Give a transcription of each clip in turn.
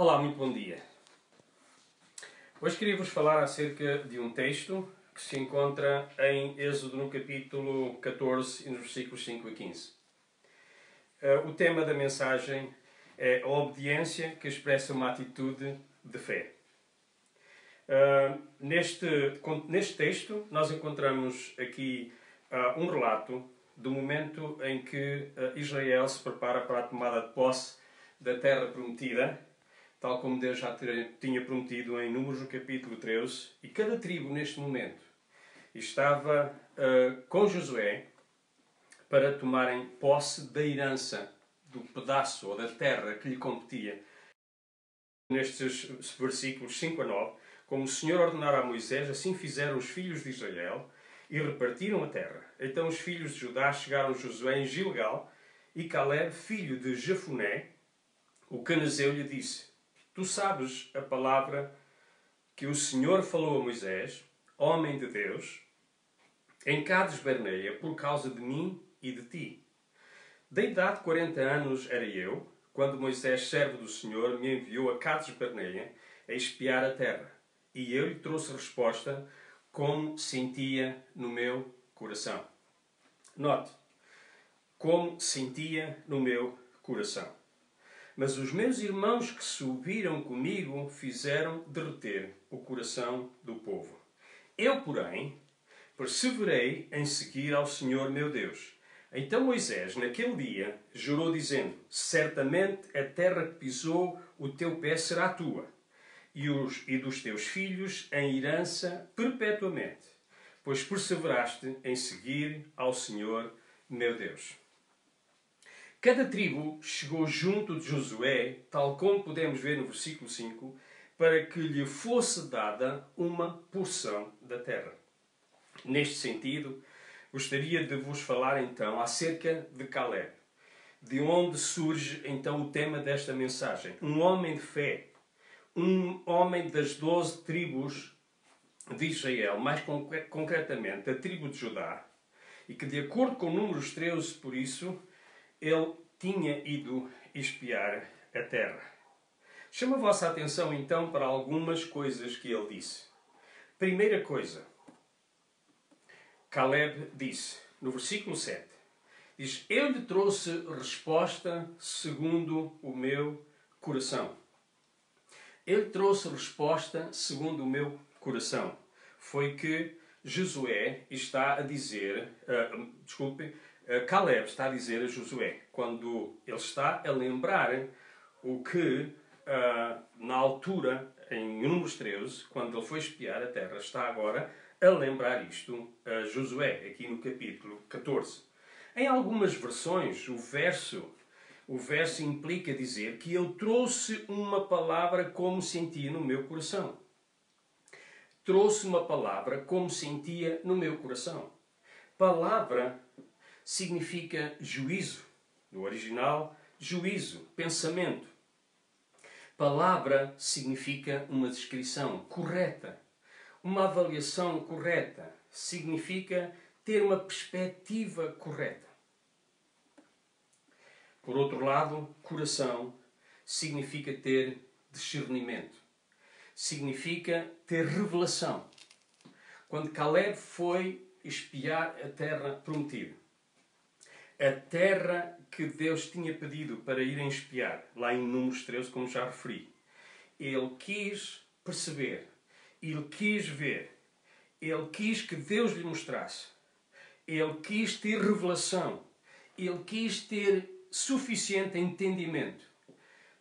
Olá, muito bom dia. Hoje queria vos falar acerca de um texto que se encontra em Êxodo no capítulo 14 e nos versículos 5 a 15. Eh, o tema da mensagem é a obediência que expressa uma atitude de fé. Uh, neste, neste texto, nós encontramos aqui uh, um relato do momento em que uh, Israel se prepara para a tomada de posse da terra prometida, tal como Deus já tinha prometido em Números no capítulo 13, e cada tribo neste momento estava com Josué para tomarem posse da herança do pedaço ou da terra que lhe competia. Nestes versículos 5 a 9, como o Senhor ordenara a Moisés, assim fizeram os filhos de Israel e repartiram a terra. Então os filhos de Judá chegaram a Josué em Gilgal e Caleb, filho de Jefuné, o canazeu, lhe disse: Tu sabes a palavra que o Senhor falou a Moisés, homem de Deus, em Cades Berneia, por causa de mim e de ti. Da idade de 40 anos era eu, quando Moisés, servo do Senhor, me enviou a Cades Berneia a espiar a terra e eu lhe trouxe resposta como sentia no meu coração. Note, como sentia no meu coração. Mas os meus irmãos que subiram comigo fizeram derreter o coração do povo. Eu, porém, perseverei em seguir ao Senhor meu Deus. Então Moisés, naquele dia, jurou, dizendo: Certamente a terra que pisou o teu pé será tua e, os, e dos teus filhos em herança perpetuamente, pois perseveraste em seguir ao Senhor meu Deus. Cada tribo chegou junto de Josué, tal como podemos ver no versículo 5, para que lhe fosse dada uma porção da terra. Neste sentido, gostaria de vos falar então acerca de Caleb, de onde surge então o tema desta mensagem. Um homem de fé, um homem das doze tribos de Israel, mais concretamente a tribo de Judá, e que, de acordo com Números 13, por isso, ele tinha ido espiar a terra. Chama a vossa atenção então para algumas coisas que ele disse. Primeira coisa, Caleb disse, no versículo 7, diz: Eu lhe trouxe resposta segundo o meu coração. Ele trouxe resposta segundo o meu coração. Foi que Josué está a dizer, uh, desculpe, Caleb está a dizer a Josué, quando ele está a lembrar o que uh, na altura, em Números 13, quando ele foi espiar a terra, está agora a lembrar isto a Josué, aqui no capítulo 14. Em algumas versões, o verso o verso implica dizer que eu trouxe uma palavra como sentia no meu coração. Trouxe uma palavra como sentia no meu coração. Palavra significa juízo. No original, juízo, pensamento. Palavra significa uma descrição correta, uma avaliação correta. Significa ter uma perspectiva correta. Por outro lado, coração significa ter discernimento, significa ter revelação. Quando Caleb foi espiar a terra prometida, a terra que Deus tinha pedido para irem espiar, lá em Números 13, como já referi, ele quis perceber, ele quis ver, ele quis que Deus lhe mostrasse, ele quis ter revelação, ele quis ter suficiente entendimento,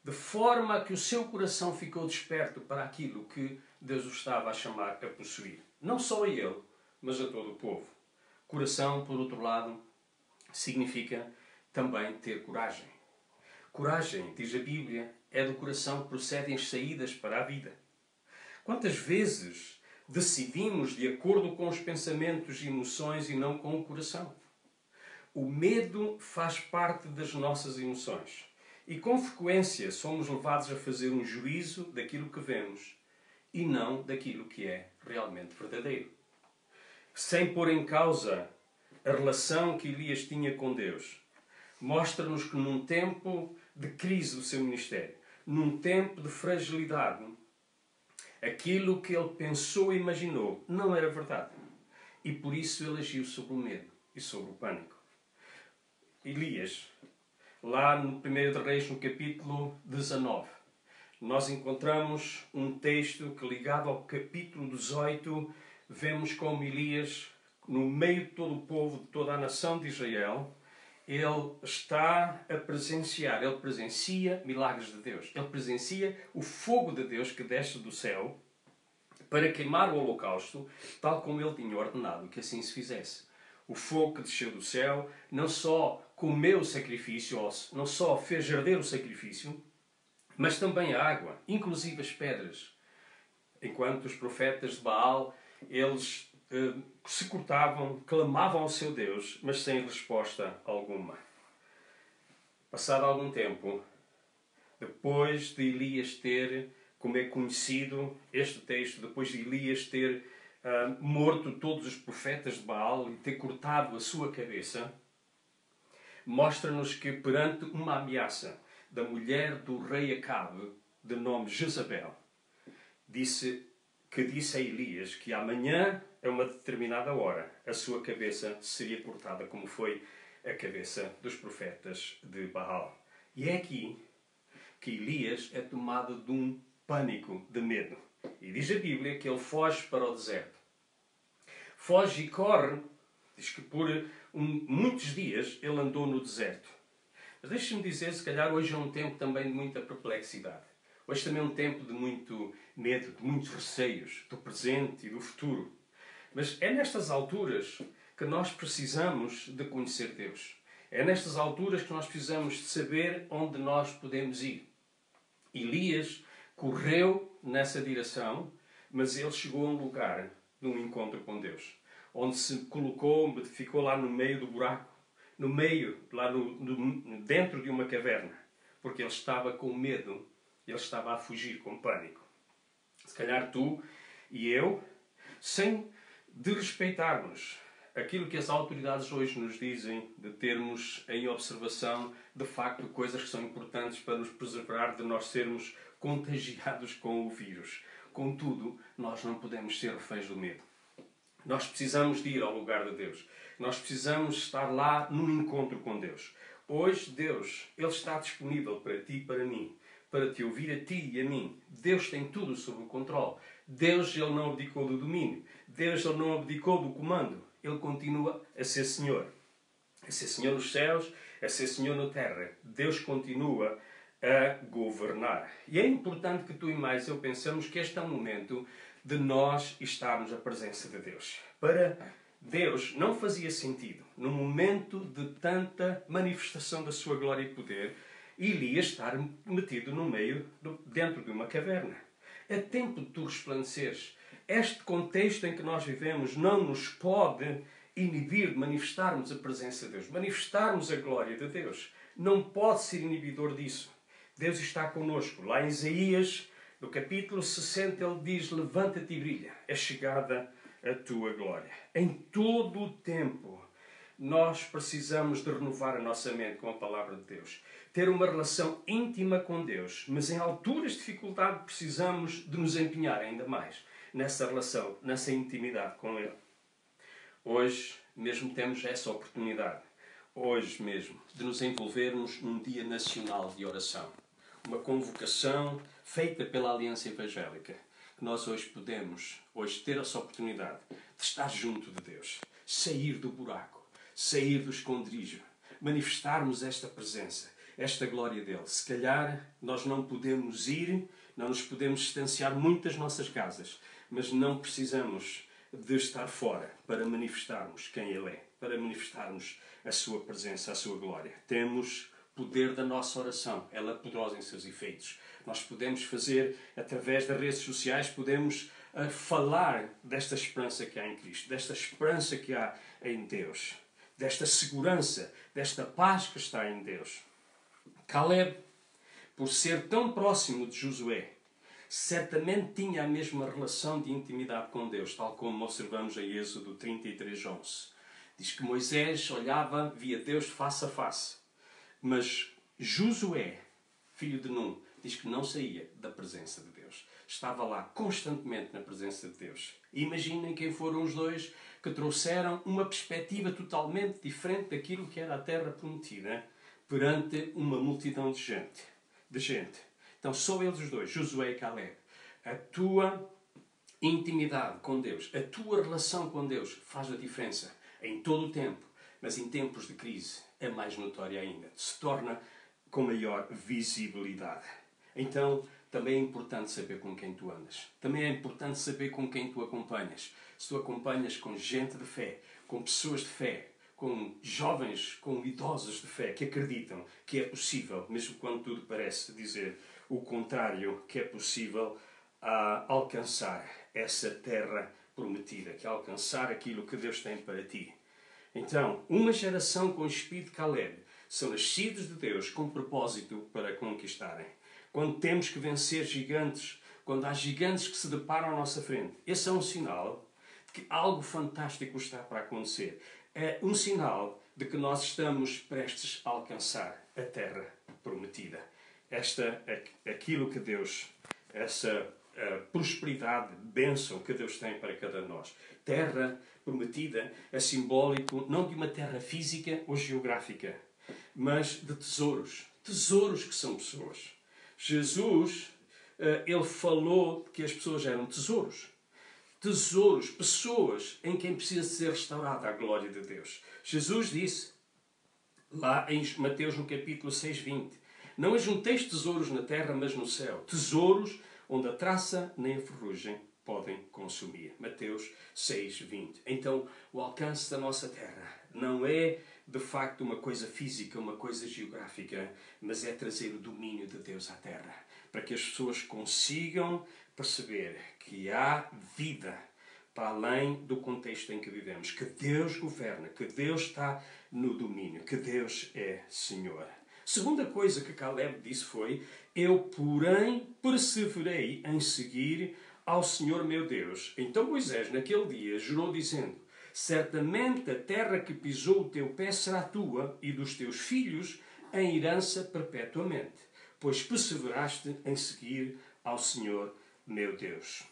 de forma que o seu coração ficou desperto para aquilo que Deus o estava a chamar a possuir. Não só a ele, mas a todo o povo. Coração, por outro lado, significa também ter coragem. Coragem, diz a Bíblia, é do coração que procedem as saídas para a vida. Quantas vezes decidimos de acordo com os pensamentos e emoções e não com o coração? O medo faz parte das nossas emoções e com frequência somos levados a fazer um juízo daquilo que vemos e não daquilo que é realmente verdadeiro. Sem pôr em causa a relação que Elias tinha com Deus, mostra-nos que num tempo de crise do seu ministério, num tempo de fragilidade, aquilo que ele pensou e imaginou não era verdade. E por isso ele agiu sobre o medo e sobre o pânico. Elias, lá no 1 de Reis, no capítulo 19, nós encontramos um texto que, ligado ao capítulo 18, vemos como Elias, no meio de todo o povo, de toda a nação de Israel, ele está a presenciar, ele presencia milagres de Deus. Ele presencia o fogo de Deus que desce do céu para queimar o holocausto, tal como ele tinha ordenado que assim se fizesse. O fogo que desceu do céu não só comeu o sacrifício, não só fez arder o sacrifício, mas também a água, inclusive as pedras. Enquanto os profetas de Baal, eles eh, se cortavam, clamavam ao seu Deus, mas sem resposta alguma. Passado algum tempo, depois de Elias ter, como é conhecido este texto, depois de Elias ter uh, morto todos os profetas de Baal e ter cortado a sua cabeça, mostra-nos que perante uma ameaça da mulher do rei Acabe, de nome Jezabel, disse que disse a Elias que amanhã, a uma determinada hora, a sua cabeça seria cortada, como foi a cabeça dos profetas de Baal. E é aqui que Elias é tomado de um pânico, de medo. E diz a Bíblia que ele foge para o deserto. Foge e corre, diz que por um, muitos dias ele andou no deserto. Mas deixe-me dizer, se calhar hoje é um tempo também de muita perplexidade. Hoje também é um tempo de muito medo, de muitos receios do presente e do futuro. Mas é nestas alturas que nós precisamos de conhecer Deus. É nestas alturas que nós precisamos de saber onde nós podemos ir. Elias correu nessa direção, mas ele chegou a um lugar de um encontro com Deus onde se colocou, ficou lá no meio do buraco, no meio, lá no, no, dentro de uma caverna, porque ele estava com medo, ele estava a fugir com pânico. Se calhar tu e eu, sem desrespeitarmos aquilo que as autoridades hoje nos dizem, de termos em observação, de facto, coisas que são importantes para nos preservar de nós sermos contagiados com o vírus. Contudo, nós não podemos ser reféns do medo. Nós precisamos de ir ao lugar de Deus. Nós precisamos estar lá num encontro com Deus. Hoje, Deus, Ele está disponível para ti e para mim, para te ouvir a ti e a mim. Deus tem tudo sob o controle. Deus, Ele não abdicou do domínio. Deus, não abdicou do comando. Ele continua a ser Senhor. A ser Senhor nos céus, a ser Senhor na terra. Deus continua a governar. E é importante que tu e mais eu pensamos que este é um momento de nós estarmos na presença de Deus. Para Deus não fazia sentido, no momento de tanta manifestação da sua glória e poder, Elias estar metido no meio, dentro de uma caverna. É tempo de tu resplandeceres. Este contexto em que nós vivemos não nos pode inibir de manifestarmos a presença de Deus, manifestarmos a glória de Deus. Não pode ser inibidor disso. Deus está conosco. Lá em Isaías no capítulo 60 ele diz: Levanta-te e brilha, é chegada a tua glória. Em todo o tempo, nós precisamos de renovar a nossa mente com a palavra de Deus. Ter uma relação íntima com Deus, mas em alturas de dificuldade precisamos de nos empenhar ainda mais nessa relação, nessa intimidade com Ele. Hoje mesmo temos essa oportunidade, hoje mesmo, de nos envolvermos num dia nacional de oração. Uma convocação feita pela Aliança Evangélica, que nós hoje podemos hoje ter essa oportunidade de estar junto de Deus, sair do buraco, sair do esconderijo, manifestarmos esta presença, esta glória dele. Se calhar nós não podemos ir, não nos podemos distanciar muito das nossas casas, mas não precisamos de estar fora para manifestarmos quem Ele é, para manifestarmos a Sua presença, a Sua glória. Temos poder da nossa oração, ela é poderosa em seus efeitos nós podemos fazer através das redes sociais, podemos uh, falar desta esperança que há em Cristo, desta esperança que há em Deus, desta segurança, desta paz que está em Deus. Caleb, por ser tão próximo de Josué, certamente tinha a mesma relação de intimidade com Deus, tal como observamos em Êxodo 33, 11. Diz que Moisés olhava, via Deus face a face. Mas Josué, filho de Nun, diz que não saía da presença de Deus. Estava lá constantemente na presença de Deus. Imaginem quem foram os dois que trouxeram uma perspectiva totalmente diferente daquilo que era a terra prometida perante uma multidão de gente. De gente. Então, só eles os dois, Josué e Caleb. A tua intimidade com Deus, a tua relação com Deus faz a diferença em todo o tempo, mas em tempos de crise é mais notória ainda. Se torna com maior visibilidade. Então, também é importante saber com quem tu andas. Também é importante saber com quem tu acompanhas. Se tu acompanhas com gente de fé, com pessoas de fé, com jovens, com idosos de fé que acreditam que é possível, mesmo quando tudo parece dizer o contrário, que é possível uh, alcançar essa terra prometida, que é alcançar aquilo que Deus tem para ti. Então, uma geração com o espírito de Caleb são nascidos de Deus com propósito para conquistarem. Quando temos que vencer gigantes, quando há gigantes que se deparam à nossa frente, esse é um sinal de que algo fantástico está para acontecer. É um sinal de que nós estamos prestes a alcançar a terra prometida. Esta, aquilo que Deus, essa prosperidade, bênção que Deus tem para cada de nós. Terra prometida é simbólico não de uma terra física ou geográfica, mas de tesouros. Tesouros que são pessoas. Jesus, eh, ele falou que as pessoas eram tesouros. Tesouros, pessoas em quem precisa ser restaurada a glória de Deus. Jesus disse, lá em Mateus no capítulo 6, 20, Não ajunteis tesouros na terra, mas no céu. Tesouros onde a traça nem a ferrugem podem consumir. Mateus 6, 20. Então, o alcance da nossa terra não é de facto uma coisa física, uma coisa geográfica, mas é trazer o domínio de Deus à terra, para que as pessoas consigam perceber que há vida para além do contexto em que vivemos, que Deus governa, que Deus está no domínio, que Deus é Senhor. Segunda coisa que Caleb disse foi: Eu, porém, perseverei em seguir ao Senhor meu Deus. Então Moisés, naquele dia, jurou, dizendo: Certamente a terra que pisou o teu pé será tua e dos teus filhos em herança perpetuamente, pois perseveraste em seguir ao Senhor meu Deus.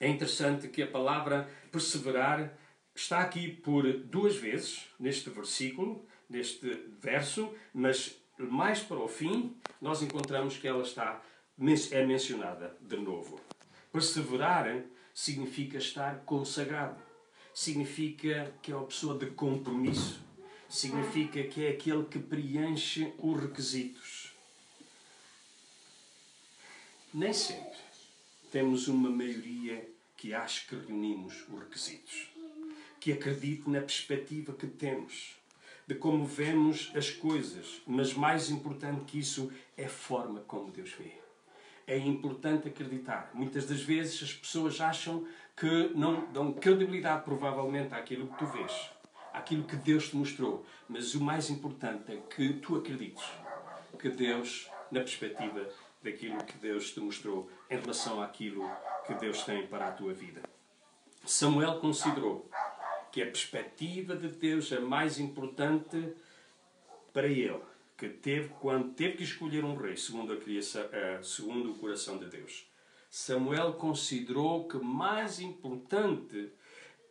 É interessante que a palavra perseverar está aqui por duas vezes neste versículo, neste verso, mas mais para o fim nós encontramos que ela está é mencionada de novo. Perseverar significa estar consagrado significa que é uma pessoa de compromisso, significa que é aquele que preenche os requisitos. Nem sempre temos uma maioria que acha que reunimos os requisitos, que acredite na perspectiva que temos, de como vemos as coisas, mas mais importante que isso é a forma como Deus vê. É importante acreditar. Muitas das vezes as pessoas acham que não dão credibilidade, provavelmente, àquilo que tu vês, àquilo que Deus te mostrou. Mas o mais importante é que tu acredites que Deus, na perspectiva daquilo que Deus te mostrou, em relação àquilo que Deus tem para a tua vida. Samuel considerou que a perspectiva de Deus é mais importante para ele, que teve quando teve que escolher um rei segundo a criação, uh, segundo o coração de Deus. Samuel considerou que mais importante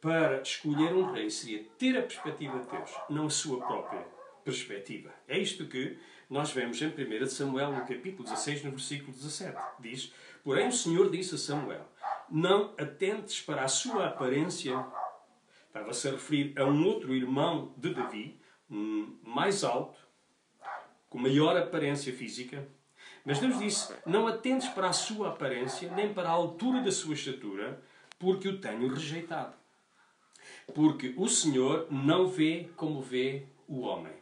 para escolher um rei seria ter a perspectiva de Deus, não a sua própria perspectiva. É isto que nós vemos em 1 Samuel, no capítulo 16, no versículo 17. Diz: Porém, o Senhor disse a Samuel: Não atentes para a sua aparência. Estava-se a referir a um outro irmão de Davi, um mais alto, com maior aparência física, mas Deus disse: Não atentes para a sua aparência, nem para a altura da sua estatura, porque o tenho rejeitado. Porque o Senhor não vê como vê o homem.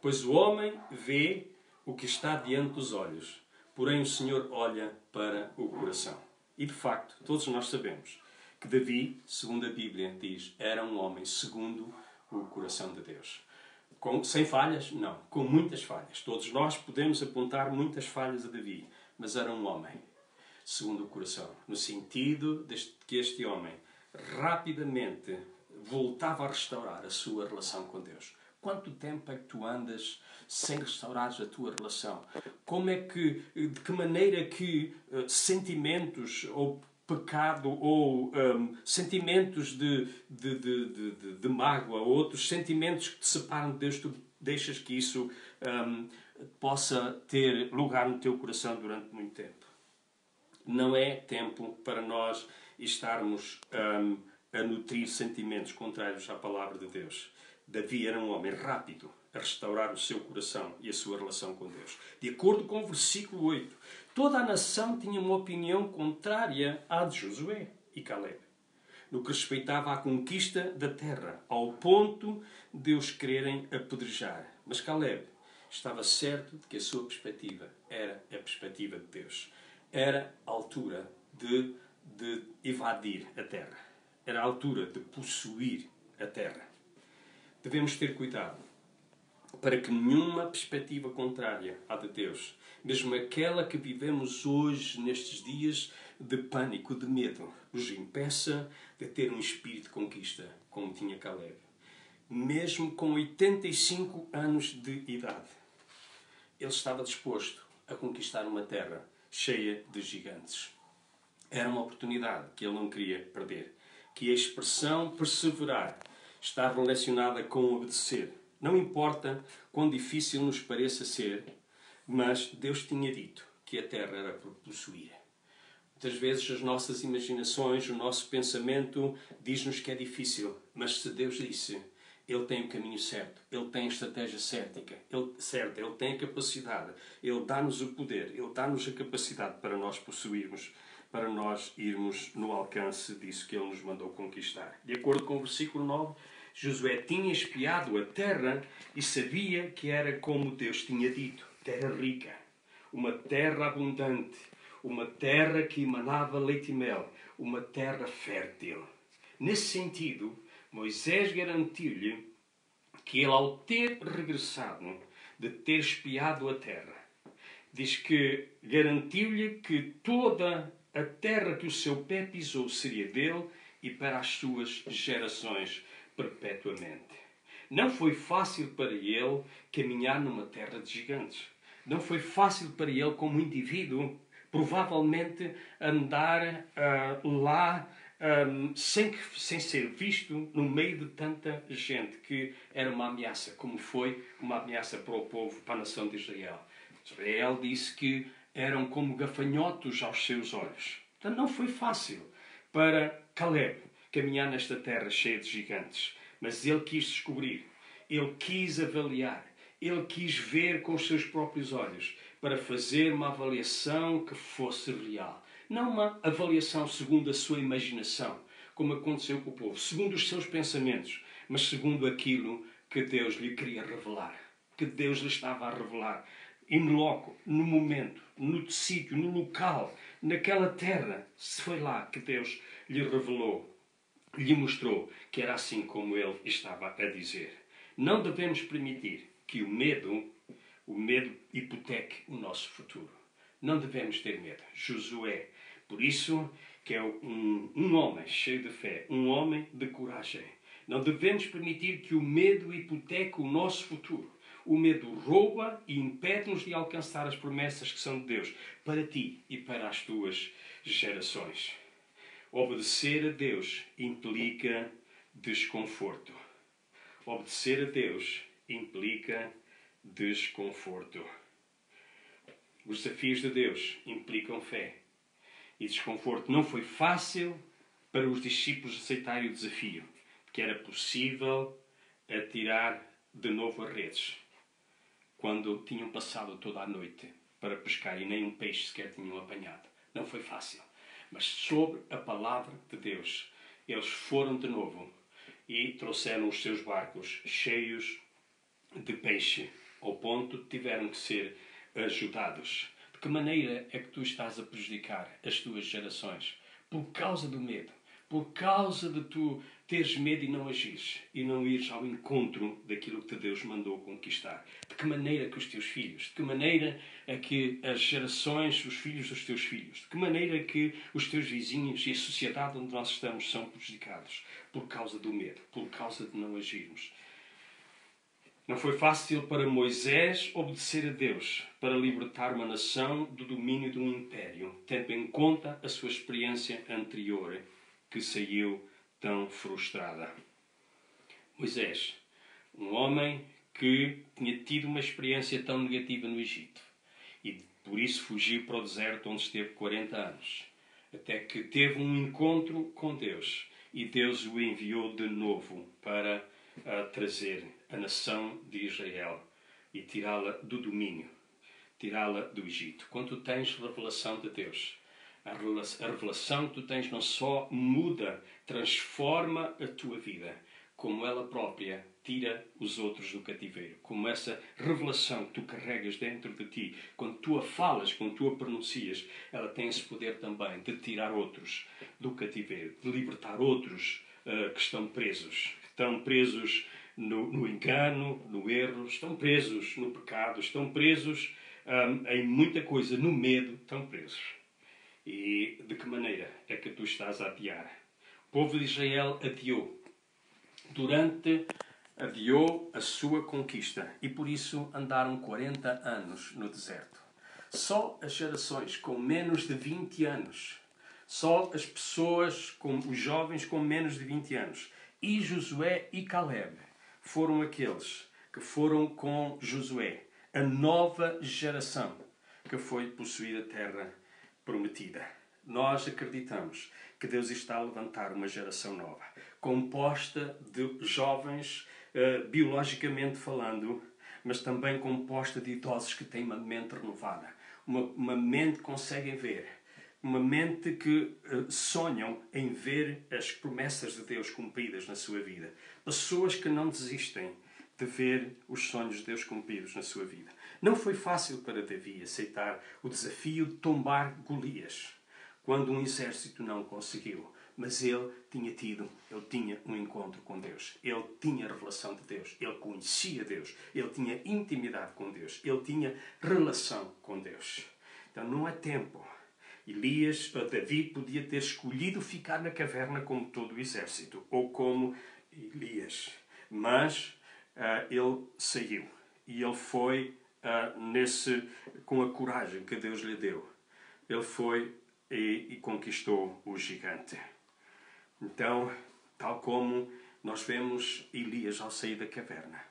Pois o homem vê o que está diante dos olhos, porém o Senhor olha para o coração. E de facto, todos nós sabemos que Davi, segundo a Bíblia diz, era um homem segundo o coração de Deus. Com, sem falhas? Não. Com muitas falhas. Todos nós podemos apontar muitas falhas a Davi, mas era um homem, segundo o coração, no sentido de que este homem rapidamente voltava a restaurar a sua relação com Deus. Quanto tempo é que tu andas sem restaurares a tua relação? Como é que, de que maneira que uh, sentimentos ou pecado ou um, sentimentos de, de, de, de, de mágoa ou outros sentimentos que te separam de Deus, tu deixas que isso um, possa ter lugar no teu coração durante muito tempo. Não é tempo para nós estarmos um, a nutrir sentimentos contrários à palavra de Deus. Davi era um homem rápido a restaurar o seu coração e a sua relação com Deus. De acordo com o versículo 8, toda a nação tinha uma opinião contrária à de Josué e Caleb, no que respeitava à conquista da terra, ao ponto de os quererem apedrejar. Mas Caleb estava certo de que a sua perspectiva era a perspectiva de Deus. Era a altura de, de evadir a terra. Era a altura de possuir a terra. Devemos ter cuidado para que nenhuma perspectiva contrária à de Deus, mesmo aquela que vivemos hoje, nestes dias de pânico, de medo, nos impeça de ter um espírito de conquista, como tinha Caleb. Mesmo com 85 anos de idade, ele estava disposto a conquistar uma terra cheia de gigantes. Era uma oportunidade que ele não queria perder. Que a expressão perseverar está relacionada com obedecer não importa quão difícil nos pareça ser, mas Deus tinha dito que a terra era para possuir. Muitas vezes as nossas imaginações, o nosso pensamento diz-nos que é difícil, mas se Deus disse, Ele tem o caminho certo, Ele tem a estratégia certa, ele, certa, Ele tem a capacidade, Ele dá-nos o poder, Ele dá-nos a capacidade para nós possuirmos, para nós irmos no alcance disso que Ele nos mandou conquistar. De acordo com o versículo 9, Josué tinha espiado a terra e sabia que era como Deus tinha dito: terra rica, uma terra abundante, uma terra que emanava leite e mel, uma terra fértil. Nesse sentido, Moisés garantiu-lhe que ele, ao ter regressado de ter espiado a terra, diz que garantiu-lhe que toda a terra que o seu pé pisou seria dele e para as suas gerações perpetuamente. Não foi fácil para ele caminhar numa terra de gigantes. Não foi fácil para ele, como indivíduo, provavelmente andar uh, lá um, sem, sem ser visto no meio de tanta gente que era uma ameaça, como foi uma ameaça para o povo, para a nação de Israel. Israel disse que eram como gafanhotos aos seus olhos. Então não foi fácil para Caleb caminhar nesta terra cheia de gigantes. Mas ele quis descobrir, ele quis avaliar, ele quis ver com os seus próprios olhos para fazer uma avaliação que fosse real. Não uma avaliação segundo a sua imaginação, como aconteceu com o povo, segundo os seus pensamentos, mas segundo aquilo que Deus lhe queria revelar, que Deus lhe estava a revelar. In loco, no momento, no sítio, no local, naquela terra, se foi lá que Deus lhe revelou lhe mostrou que era assim como ele estava a dizer. Não devemos permitir que o medo, o medo hipoteque o nosso futuro. Não devemos ter medo. Josué, por isso que é um, um homem cheio de fé, um homem de coragem. Não devemos permitir que o medo hipoteque o nosso futuro. O medo rouba e impede-nos de alcançar as promessas que são de Deus para ti e para as tuas gerações. Obedecer a Deus implica desconforto. Obedecer a Deus implica desconforto. Os desafios de Deus implicam fé. E desconforto não foi fácil para os discípulos aceitarem o desafio, que era possível atirar de novo as redes, quando tinham passado toda a noite para pescar e nem um peixe sequer tinham apanhado. Não foi fácil mas sobre a palavra de Deus. Eles foram de novo e trouxeram os seus barcos cheios de peixe, ao ponto de tiveram que ser ajudados. De que maneira é que tu estás a prejudicar as tuas gerações? Por causa do medo, por causa de tu teres medo e não agires e não ires ao encontro daquilo que Deus mandou conquistar. De que maneira que os teus filhos, de que maneira é que as gerações, os filhos dos teus filhos, de que maneira que os teus vizinhos e a sociedade onde nós estamos são prejudicados por causa do medo, por causa de não agirmos. Não foi fácil para Moisés obedecer a Deus para libertar uma nação do domínio de um império, tendo em conta a sua experiência anterior, que saiu tão frustrada. Moisés, um homem que tinha tido uma experiência tão negativa no Egito e por isso fugiu para o deserto onde esteve 40 anos, até que teve um encontro com Deus e Deus o enviou de novo para trazer a nação de Israel e tirá-la do domínio, tirá-la do Egito. Quando tens revelação de Deus, a revelação que tu tens não só muda, transforma a tua vida, como ela própria tira os outros do cativeiro. Como essa revelação que tu carregas dentro de ti, quando tu a falas, quando tu a pronuncias, ela tem esse poder também de tirar outros do cativeiro, de libertar outros uh, que estão presos, que estão presos no, no, engano, no erro, estão presos no pecado, estão presos um, em muita coisa, no medo, estão presos. E de que maneira é que tu estás a adiar? O povo de Israel adiou. Durante adiou a sua conquista e por isso andaram 40 anos no deserto. Só as gerações com menos de 20 anos, só as pessoas, com os jovens com menos de 20 anos, e Josué e Caleb foram aqueles que foram com Josué, a nova geração que foi possuir a terra prometida. Nós acreditamos que Deus está a levantar uma geração nova, composta de jovens uh, biologicamente falando, mas também composta de idosos que têm uma mente renovada, uma, uma mente que conseguem ver, uma mente que uh, sonham em ver as promessas de Deus cumpridas na sua vida. Pessoas que não desistem de ver os sonhos de Deus cumpridos na sua vida. Não foi fácil para Davi aceitar o desafio de tombar Golias, quando um exército não conseguiu. Mas ele tinha tido, ele tinha um encontro com Deus. Ele tinha revelação de Deus. Ele conhecia Deus. Ele tinha intimidade com Deus. Ele tinha relação com Deus. Então não é tempo. Elias, Davi podia ter escolhido ficar na caverna como todo o exército, ou como Elias. Mas uh, ele saiu. E ele foi uh, nesse, com a coragem que Deus lhe deu. Ele foi e, e conquistou o gigante. Então, tal como nós vemos Elias ao sair da caverna,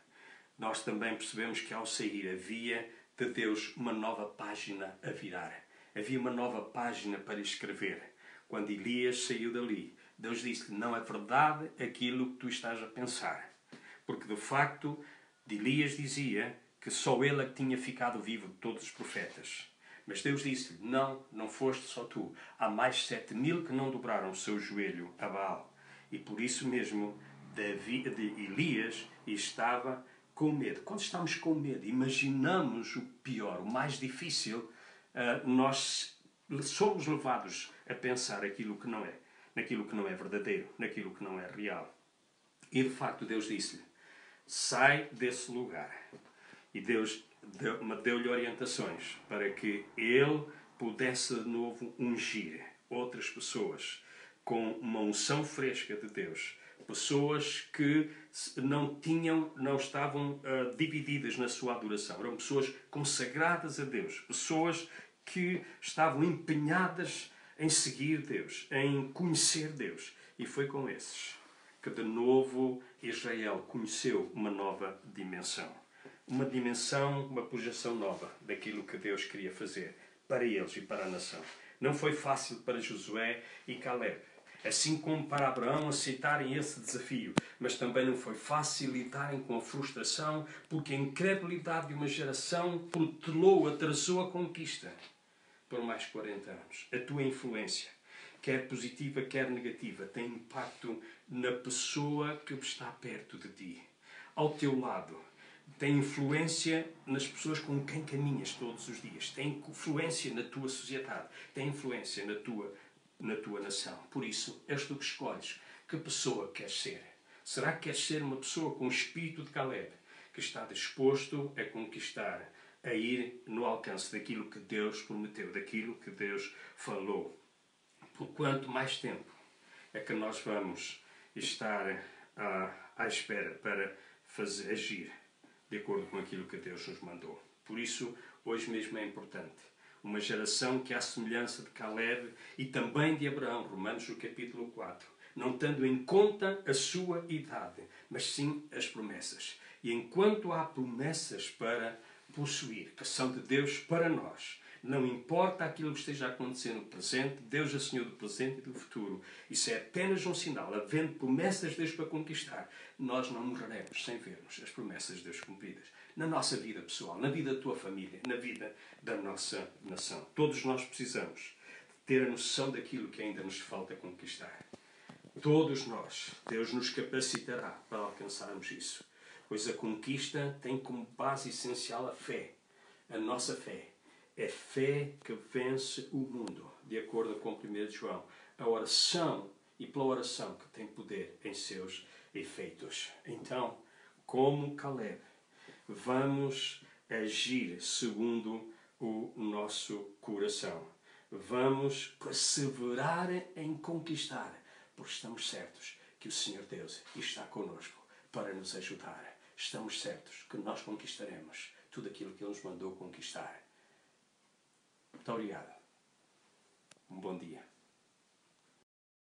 nós também percebemos que ao sair havia de Deus uma nova página a virar. Havia uma nova página para escrever. Quando Elias saiu dali, Deus disse-lhe: Não é verdade aquilo que tu estás a pensar. Porque de facto, Elias dizia que só ele é que tinha ficado vivo de todos os profetas. Mas Deus disse-lhe: Não, não foste só tu. Há mais sete mil que não dobraram o seu joelho a Baal. E por isso mesmo Davi, de Elias estava com medo. Quando estamos com medo, imaginamos o pior, o mais difícil, uh, nós somos levados a pensar aquilo que não é, naquilo que não é verdadeiro, naquilo que não é real. E de facto Deus disse-lhe: Sai desse lugar. E Deus deu-lhe orientações para que ele pudesse de novo ungir outras pessoas com uma unção fresca de Deus. Pessoas que não tinham, não estavam uh, divididas na sua adoração. Eram pessoas consagradas a Deus. Pessoas que estavam empenhadas em seguir Deus, em conhecer Deus. E foi com esses que de novo Israel conheceu uma nova dimensão uma dimensão, uma projeção nova daquilo que Deus queria fazer para eles e para a nação. Não foi fácil para Josué e Caleb, assim como para Abraão aceitarem esse desafio, mas também não foi fácil lidarem com a frustração, porque a incredulidade de uma geração protelou, atrasou a conquista por mais 40 anos. A tua influência, quer positiva, quer negativa, tem impacto na pessoa que está perto de ti, ao teu lado tem influência nas pessoas com quem caminhas todos os dias, tem influência na tua sociedade, tem influência na tua, na tua nação. Por isso, és tu que escolhes que pessoa queres ser. Será que queres ser uma pessoa com o espírito de Caleb, que está disposto a conquistar, a ir no alcance daquilo que Deus prometeu, daquilo que Deus falou? Por quanto mais tempo é que nós vamos estar à, à espera para fazer agir de acordo com aquilo que Deus nos mandou. Por isso, hoje mesmo é importante. Uma geração que, à semelhança de Caleb e também de Abraão, Romanos no capítulo 4, não tendo em conta a sua idade, mas sim as promessas. E enquanto há promessas para possuir, que são de Deus para nós, não importa aquilo que esteja acontecendo no presente, Deus é Senhor do presente e do futuro. Isso é apenas um sinal. Havendo promessas de Deus para conquistar, nós não morreremos sem vermos as promessas de Deus cumpridas. Na nossa vida pessoal, na vida da tua família, na vida da nossa nação. Todos nós precisamos ter a noção daquilo que ainda nos falta conquistar. Todos nós, Deus nos capacitará para alcançarmos isso. Pois a conquista tem como base essencial a fé. A nossa fé é fé que vence o mundo, de acordo com 1 João. A oração e pela oração que tem poder em seus efeitos. Então, como Caleb, vamos agir segundo o nosso coração. Vamos perseverar em conquistar, porque estamos certos que o Senhor Deus está conosco para nos ajudar. Estamos certos que nós conquistaremos tudo aquilo que Ele nos mandou conquistar. Muito obrigado. Um bom dia.